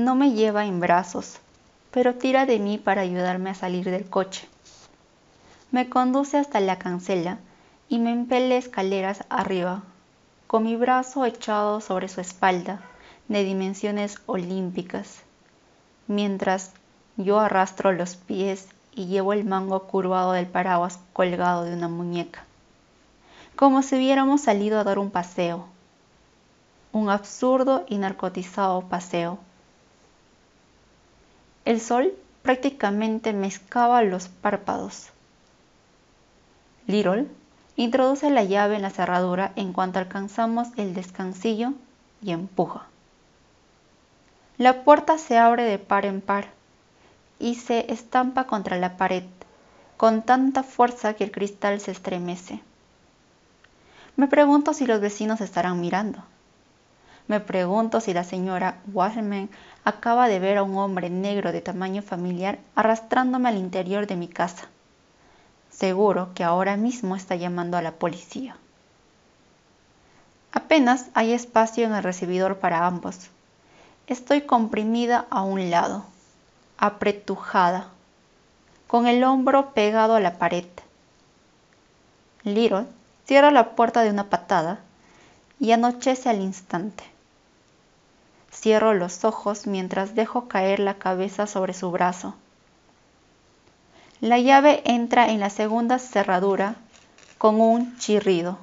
No me lleva en brazos, pero tira de mí para ayudarme a salir del coche. Me conduce hasta la cancela y me empele escaleras arriba, con mi brazo echado sobre su espalda, de dimensiones olímpicas, mientras yo arrastro los pies y llevo el mango curvado del paraguas colgado de una muñeca, como si hubiéramos salido a dar un paseo, un absurdo y narcotizado paseo. El sol prácticamente me excava los párpados. Little introduce la llave en la cerradura en cuanto alcanzamos el descansillo y empuja. La puerta se abre de par en par y se estampa contra la pared con tanta fuerza que el cristal se estremece. Me pregunto si los vecinos estarán mirando. Me pregunto si la señora Wasserman acaba de ver a un hombre negro de tamaño familiar arrastrándome al interior de mi casa. Seguro que ahora mismo está llamando a la policía. Apenas hay espacio en el recibidor para ambos. Estoy comprimida a un lado apretujada, con el hombro pegado a la pared. Little cierra la puerta de una patada y anochece al instante. Cierro los ojos mientras dejo caer la cabeza sobre su brazo. La llave entra en la segunda cerradura con un chirrido.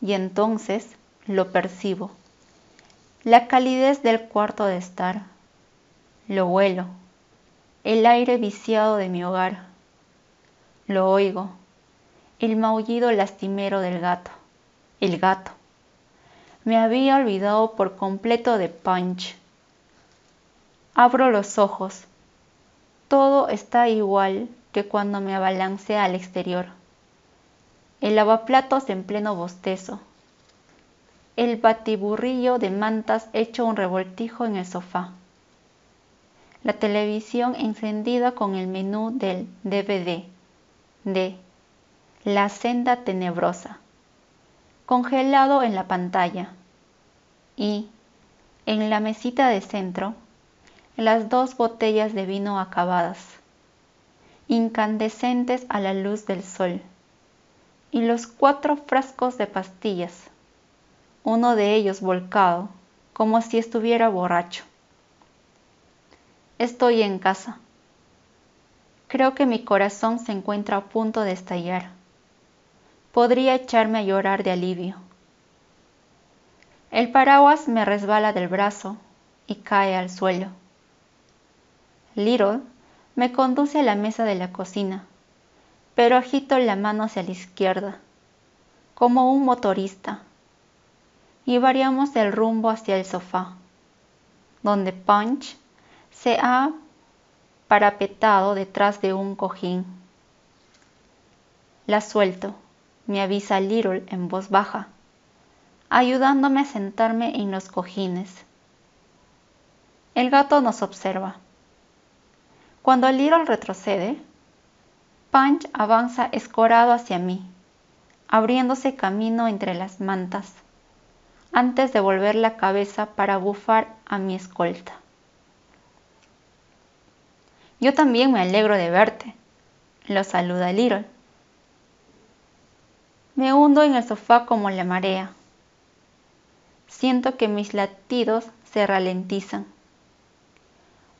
Y entonces lo percibo. La calidez del cuarto de estar lo huelo, el aire viciado de mi hogar. Lo oigo, el maullido lastimero del gato, el gato. Me había olvidado por completo de Punch. Abro los ojos. Todo está igual que cuando me abalancé al exterior. El lavaplatos en pleno bostezo. El batiburrillo de mantas hecho un revoltijo en el sofá la televisión encendida con el menú del DVD de La senda tenebrosa, congelado en la pantalla y, en la mesita de centro, las dos botellas de vino acabadas, incandescentes a la luz del sol, y los cuatro frascos de pastillas, uno de ellos volcado, como si estuviera borracho. Estoy en casa. Creo que mi corazón se encuentra a punto de estallar. Podría echarme a llorar de alivio. El paraguas me resbala del brazo y cae al suelo. Little me conduce a la mesa de la cocina, pero agito la mano hacia la izquierda, como un motorista, y variamos el rumbo hacia el sofá, donde Punch se ha parapetado detrás de un cojín. La suelto, me avisa Little en voz baja, ayudándome a sentarme en los cojines. El gato nos observa. Cuando Little retrocede, Punch avanza escorado hacia mí, abriéndose camino entre las mantas, antes de volver la cabeza para bufar a mi escolta. Yo también me alegro de verte, lo saluda Little. Me hundo en el sofá como la marea. Siento que mis latidos se ralentizan.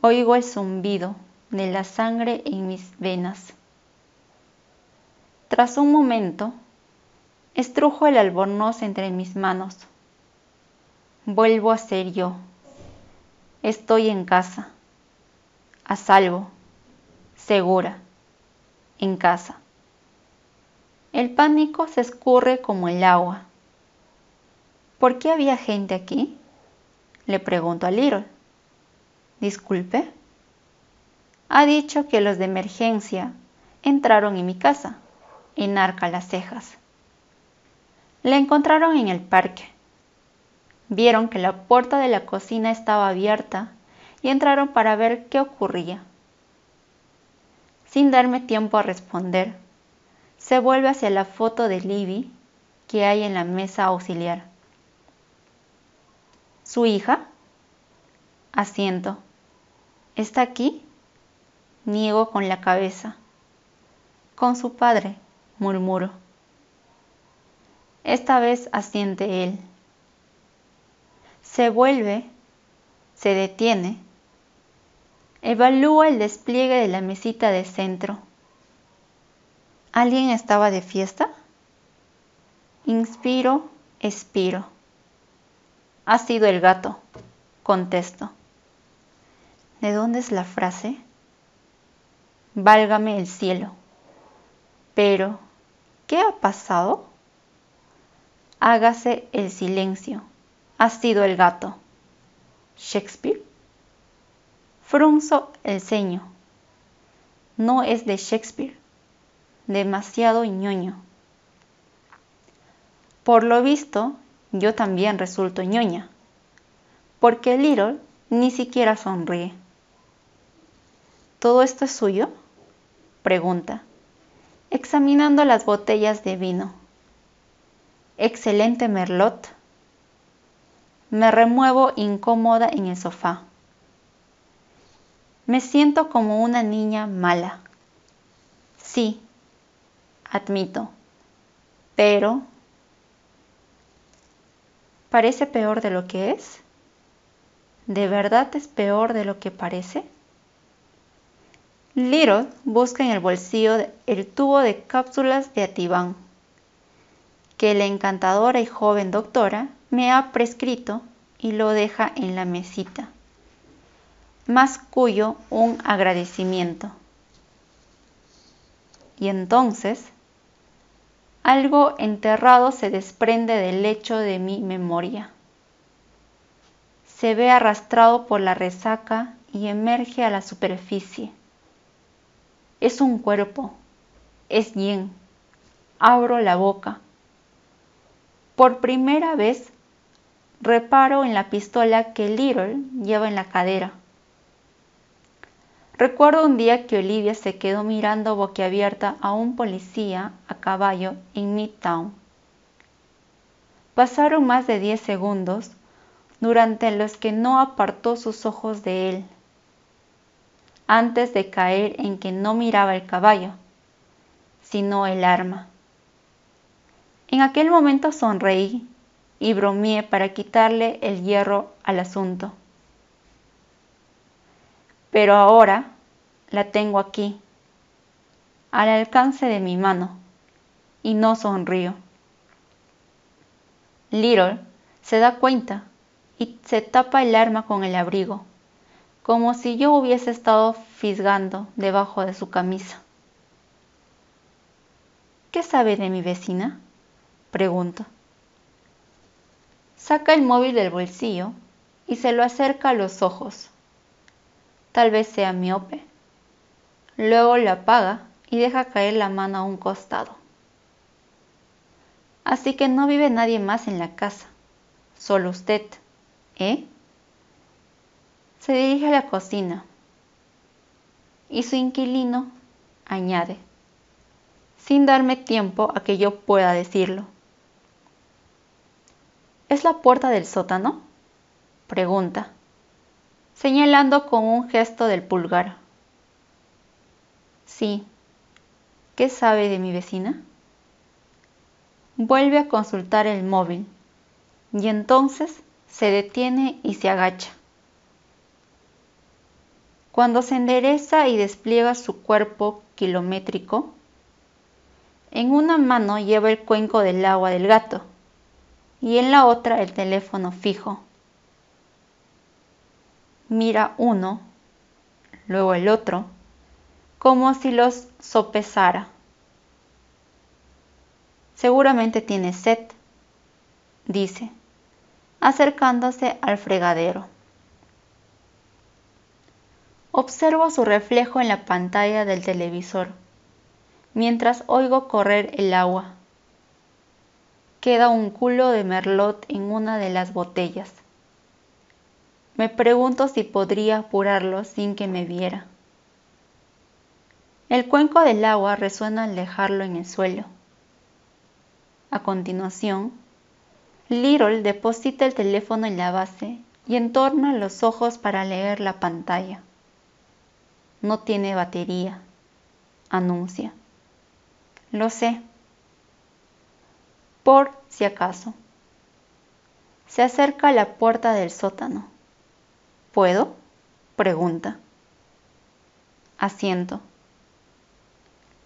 Oigo el zumbido de la sangre en mis venas. Tras un momento, estrujo el albornoz entre mis manos. Vuelvo a ser yo. Estoy en casa a salvo, segura, en casa. El pánico se escurre como el agua. ¿Por qué había gente aquí? Le pregunto a Little. Disculpe. Ha dicho que los de emergencia entraron en mi casa. Enarca las cejas. Le encontraron en el parque. Vieron que la puerta de la cocina estaba abierta y entraron para ver qué ocurría. Sin darme tiempo a responder, se vuelve hacia la foto de Libby que hay en la mesa auxiliar. ¿Su hija? Asiento. ¿Está aquí? Niego con la cabeza. Con su padre, murmuro. Esta vez asiente él. Se vuelve, se detiene, evalúa el despliegue de la mesita de centro. ¿Alguien estaba de fiesta? Inspiro, expiro. Ha sido el gato, contesto. ¿De dónde es la frase? Válgame el cielo. Pero, ¿qué ha pasado? Hágase el silencio. Ha sido el gato. ¿Shakespeare? Frunzo el ceño. No es de Shakespeare. Demasiado ñoño. Por lo visto, yo también resulto ñoña, porque Little ni siquiera sonríe. ¿Todo esto es suyo? Pregunta, examinando las botellas de vino. Excelente merlot. Me remuevo incómoda en el sofá. Me siento como una niña mala. Sí, admito, pero ¿parece peor de lo que es? ¿De verdad es peor de lo que parece? Little busca en el bolsillo el tubo de cápsulas de Ativan que la encantadora y joven doctora me ha prescrito y lo deja en la mesita, más cuyo un agradecimiento. Y entonces, algo enterrado se desprende del lecho de mi memoria. Se ve arrastrado por la resaca y emerge a la superficie es un cuerpo. Es bien. Abro la boca. Por primera vez reparo en la pistola que Little lleva en la cadera. Recuerdo un día que Olivia se quedó mirando boquiabierta a un policía a caballo en Midtown. Pasaron más de diez segundos durante los que no apartó sus ojos de él antes de caer en que no miraba el caballo, sino el arma. En aquel momento sonreí y bromeé para quitarle el hierro al asunto. Pero ahora la tengo aquí, al alcance de mi mano, y no sonrío. Little se da cuenta y se tapa el arma con el abrigo como si yo hubiese estado fisgando debajo de su camisa. ¿Qué sabe de mi vecina? Pregunto. Saca el móvil del bolsillo y se lo acerca a los ojos. Tal vez sea miope. Luego lo apaga y deja caer la mano a un costado. Así que no vive nadie más en la casa, solo usted, ¿eh? Se dirige a la cocina y su inquilino añade, sin darme tiempo a que yo pueda decirlo. ¿Es la puerta del sótano? Pregunta, señalando con un gesto del pulgar. Sí. ¿Qué sabe de mi vecina? Vuelve a consultar el móvil y entonces se detiene y se agacha. Cuando se endereza y despliega su cuerpo kilométrico, en una mano lleva el cuenco del agua del gato y en la otra el teléfono fijo. Mira uno, luego el otro, como si los sopesara. Seguramente tiene sed, dice, acercándose al fregadero. Observo su reflejo en la pantalla del televisor, mientras oigo correr el agua. Queda un culo de merlot en una de las botellas. Me pregunto si podría apurarlo sin que me viera. El cuenco del agua resuena al dejarlo en el suelo. A continuación, Little deposita el teléfono en la base y entorna los ojos para leer la pantalla. No tiene batería, anuncia. Lo sé. Por si acaso. Se acerca a la puerta del sótano. ¿Puedo? pregunta. Asiento.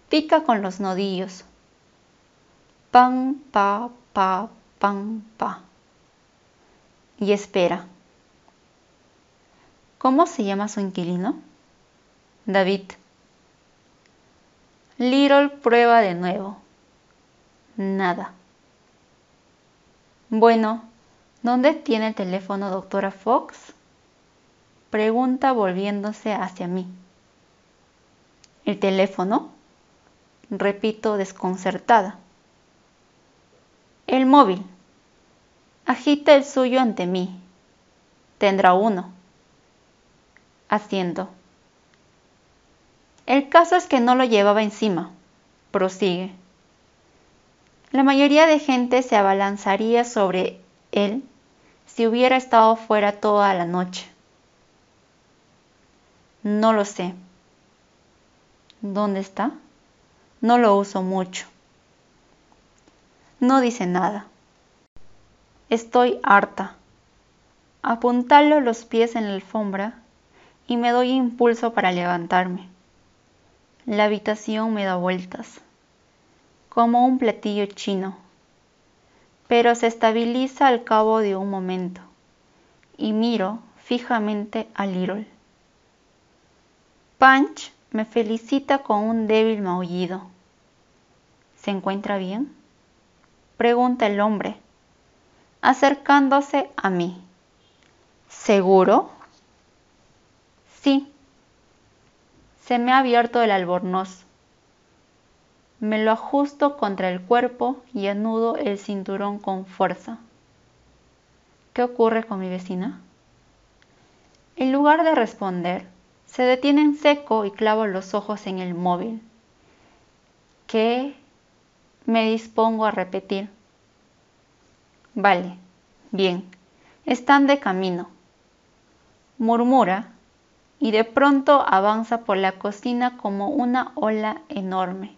Pica con los nodillos. Pan, pa, pa, pan, pa. Y espera. ¿Cómo se llama su inquilino? David. Little prueba de nuevo. Nada. Bueno, ¿dónde tiene el teléfono doctora Fox? Pregunta volviéndose hacia mí. ¿El teléfono? Repito desconcertada. El móvil. Agita el suyo ante mí. Tendrá uno. Haciendo. El caso es que no lo llevaba encima. Prosigue. La mayoría de gente se abalanzaría sobre él si hubiera estado fuera toda la noche. No lo sé. ¿Dónde está? No lo uso mucho. No dice nada. Estoy harta. Apuntalo los pies en la alfombra y me doy impulso para levantarme. La habitación me da vueltas, como un platillo chino, pero se estabiliza al cabo de un momento y miro fijamente a Little. Punch me felicita con un débil maullido. ¿Se encuentra bien? Pregunta el hombre, acercándose a mí. ¿Seguro? Sí. Se me ha abierto el albornoz. Me lo ajusto contra el cuerpo y anudo el cinturón con fuerza. ¿Qué ocurre con mi vecina? En lugar de responder, se detiene en seco y clavo los ojos en el móvil. ¿Qué? Me dispongo a repetir. Vale, bien, están de camino. Murmura y de pronto avanza por la cocina como una ola enorme,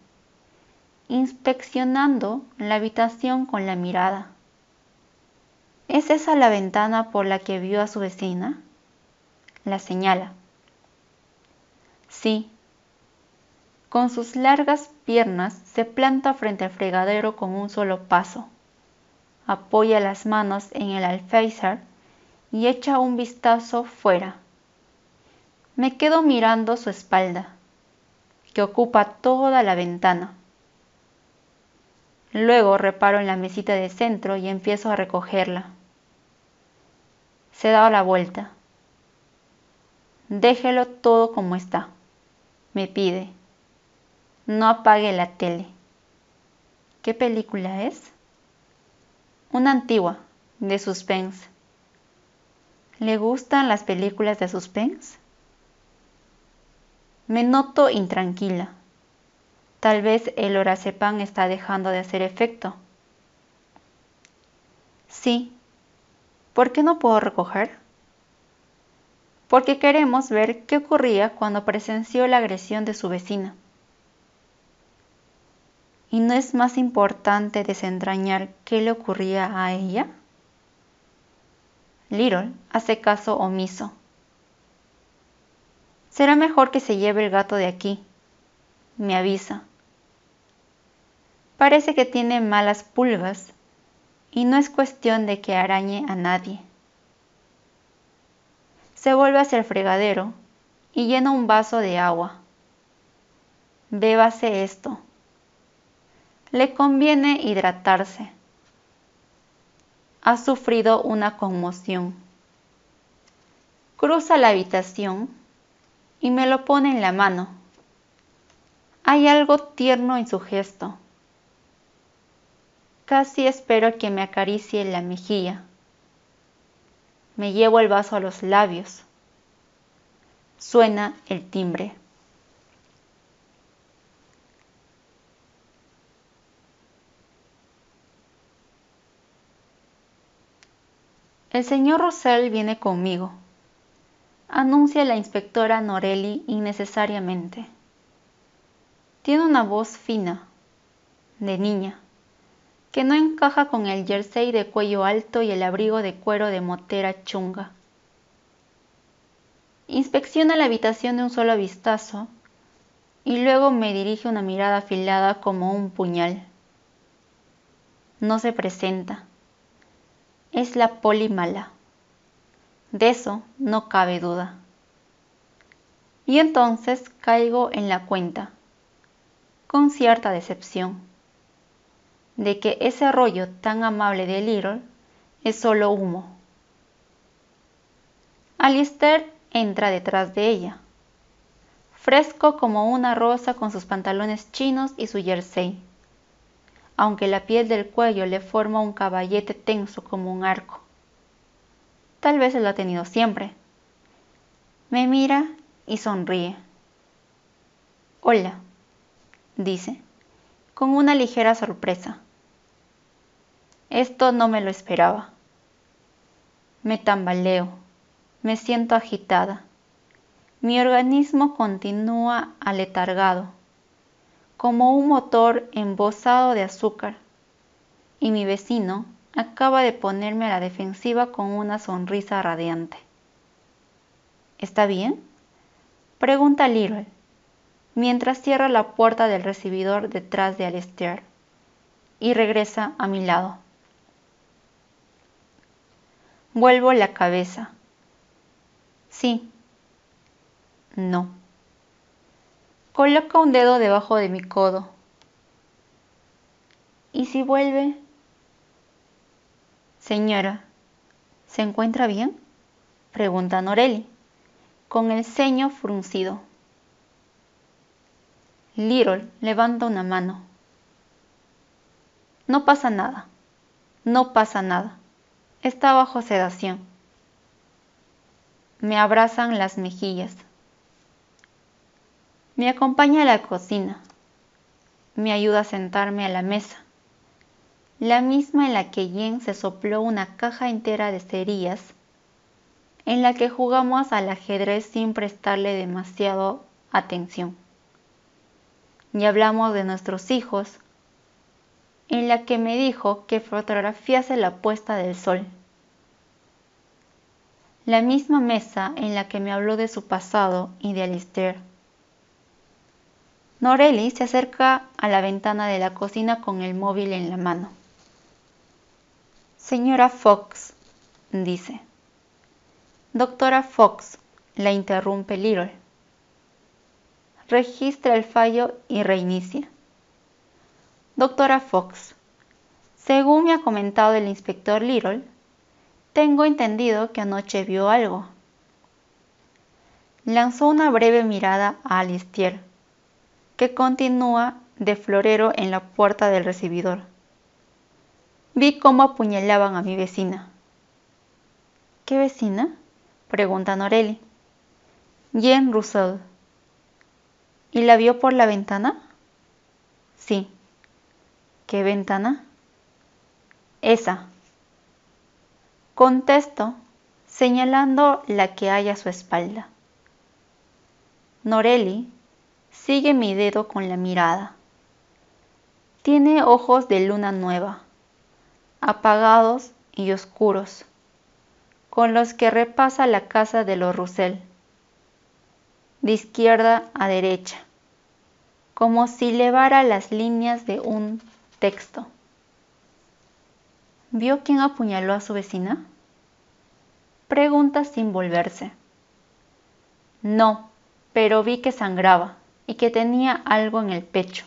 inspeccionando la habitación con la mirada. ¿Es esa la ventana por la que vio a su vecina? La señala. Sí. Con sus largas piernas se planta frente al fregadero con un solo paso. Apoya las manos en el alféizar y echa un vistazo fuera. Me quedo mirando su espalda, que ocupa toda la ventana. Luego reparo en la mesita de centro y empiezo a recogerla. Se da la vuelta. Déjelo todo como está me pide. No apague la tele. ¿Qué película es? Una antigua, de suspense. ¿Le gustan las películas de suspense? Me noto intranquila. Tal vez el oracepan está dejando de hacer efecto. Sí. ¿Por qué no puedo recoger? Porque queremos ver qué ocurría cuando presenció la agresión de su vecina. ¿Y no es más importante desentrañar qué le ocurría a ella? Little hace caso omiso. Será mejor que se lleve el gato de aquí, me avisa. Parece que tiene malas pulgas y no es cuestión de que arañe a nadie se vuelve hacia el fregadero y llena un vaso de agua. Bébase esto. Le conviene hidratarse. Ha sufrido una conmoción. Cruza la habitación y me lo pone en la mano. Hay algo tierno en su gesto. Casi espero que me acaricie la mejilla. Me llevo el vaso a los labios. Suena el timbre. El señor Russell viene conmigo, anuncia la inspectora Norelli innecesariamente. Tiene una voz fina, de niña, que no encaja con el jersey de cuello alto y el abrigo de cuero de motera chunga. Inspecciona la habitación de un solo vistazo y luego me dirige una mirada afilada como un puñal. No se presenta. Es la poli mala. De eso no cabe duda. Y entonces caigo en la cuenta, con cierta decepción, de que ese rollo tan amable de Little es solo humo. Alistair entra detrás de ella fresco como una rosa con sus pantalones chinos y su jersey, aunque la piel del cuello le forma un caballete tenso como un arco. Tal vez lo ha tenido siempre. Me mira y sonríe. Hola, dice, con una ligera sorpresa. Esto no me lo esperaba. Me tambaleo, me siento agitada. Mi organismo continúa aletargado, como un motor embosado de azúcar, y mi vecino acaba de ponerme a la defensiva con una sonrisa radiante. ¿Está bien? Pregunta Little, mientras cierra la puerta del recibidor detrás de Alistair y regresa a mi lado. Vuelvo la cabeza. Sí, no. Coloca un dedo debajo de mi codo. ¿Y si vuelve? Señora, ¿se encuentra bien? Pregunta Norelli, con el ceño fruncido. Little levanta una mano. No pasa nada. No pasa nada. Está bajo sedación. Me abrazan las mejillas. Me acompaña a la cocina. Me ayuda a sentarme a la mesa. La misma en la que Jen se sopló una caja entera de cerillas, en la que jugamos al ajedrez sin prestarle demasiado atención. Y hablamos de nuestros hijos, en la que me dijo que fotografiase la puesta del sol. La misma mesa en la que me habló de su pasado y de Alistair Norelli se acerca a la ventana de la cocina con el móvil en la mano. Señora Fox, dice. Doctora Fox, la interrumpe Little. Registra el fallo y reinicia. Doctora Fox, según me ha comentado el inspector Little, tengo entendido que anoche vio algo. Lanzó una breve mirada a Alistier que continúa de florero en la puerta del recibidor. Vi cómo apuñalaban a mi vecina. ¿Qué vecina? pregunta Norelli. Jen Russell. ¿Y la vio por la ventana? Sí. ¿Qué ventana? Esa. Contesto, señalando la que hay a su espalda. Norelli Sigue mi dedo con la mirada. Tiene ojos de luna nueva, apagados y oscuros, con los que repasa la casa de los Russell, de izquierda a derecha, como si levara las líneas de un texto. ¿Vio quién apuñaló a su vecina? Pregunta sin volverse. No, pero vi que sangraba y que tenía algo en el pecho.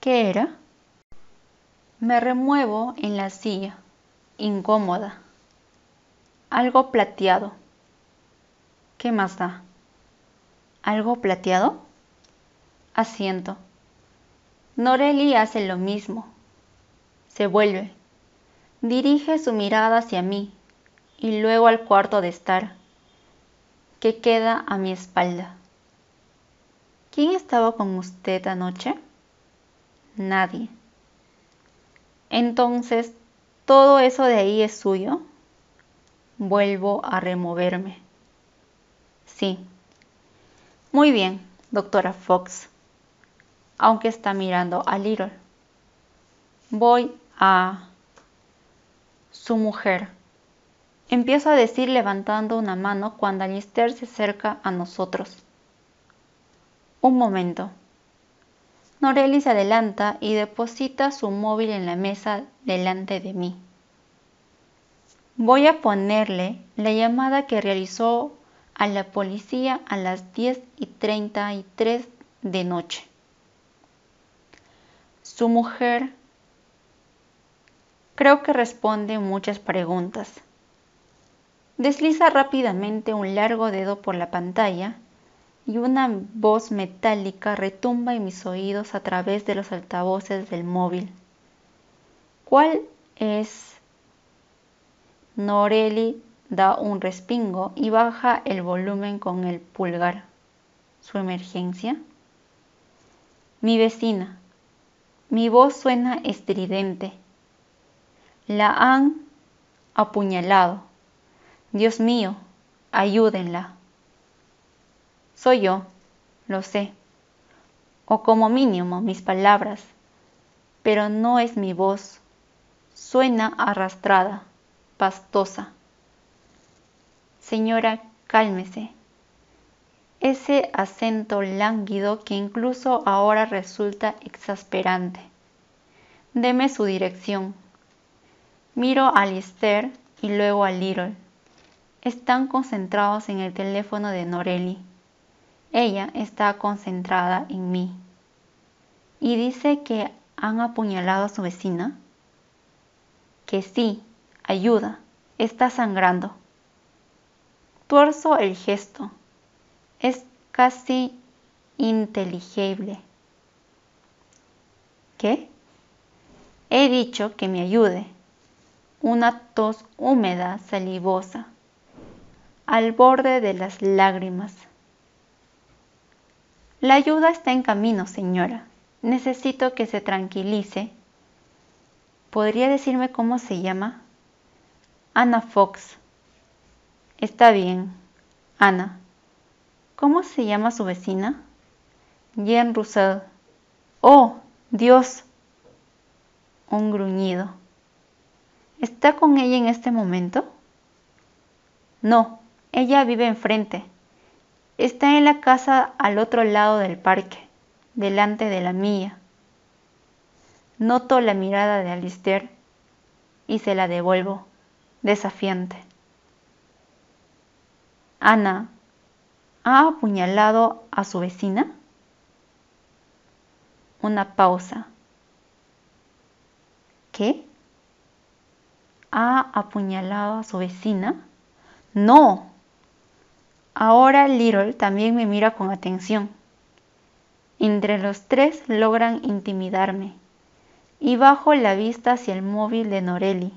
¿Qué era? Me remuevo en la silla, incómoda. Algo plateado. ¿Qué más da? ¿Algo plateado? Asiento. Noreli hace lo mismo. Se vuelve. Dirige su mirada hacia mí y luego al cuarto de estar, que queda a mi espalda. ¿Quién estaba con usted anoche? Nadie. Entonces, ¿Todo eso de ahí es suyo? Vuelvo a removerme. Sí. Muy bien, doctora Fox. Aunque está mirando a Little. Voy a... su mujer. Empiezo a decir levantando una mano cuando Alistair se acerca a nosotros. Un momento. Norelli se adelanta y deposita su móvil en la mesa delante de mí. Voy a ponerle la llamada que realizó a la policía a las 10 y 33 de noche. Su mujer creo que responde muchas preguntas. Desliza rápidamente un largo dedo por la pantalla y una voz metálica retumba en mis oídos a través de los altavoces del móvil. ¿Cuál es? Noreli da un respingo y baja el volumen con el pulgar. ¿Su emergencia? Mi vecina. Mi voz suena estridente. La han apuñalado. Dios mío, ayúdenla. Soy yo, lo sé, o como mínimo mis palabras, pero no es mi voz. Suena arrastrada, pastosa. Señora, cálmese. Ese acento lánguido que incluso ahora resulta exasperante. Deme su dirección. Miro a Lister y luego a Little. Están concentrados en el teléfono de Norelli. Ella está concentrada en mí. ¿Y dice que han apuñalado a su vecina? Que sí, ayuda, está sangrando. Tuerzo el gesto. Es casi inteligible. ¿Qué? He dicho que me ayude. Una tos húmeda, salivosa, al borde de las lágrimas. La ayuda está en camino, señora. Necesito que se tranquilice. ¿Podría decirme cómo se llama? Ana Fox. Está bien, Ana. ¿Cómo se llama su vecina? Jean Roussel. ¡Oh, Dios! Un gruñido. ¿Está con ella en este momento? No, ella vive enfrente. Está en la casa al otro lado del parque, delante de la mía. Noto la mirada de Alistair y se la devuelvo, desafiante. Ana, ¿ha apuñalado a su vecina? Una pausa. ¿Qué? ¿Ha apuñalado a su vecina? No, Ahora Little también me mira con atención. Entre los tres logran intimidarme y bajo la vista hacia el móvil de Norelli.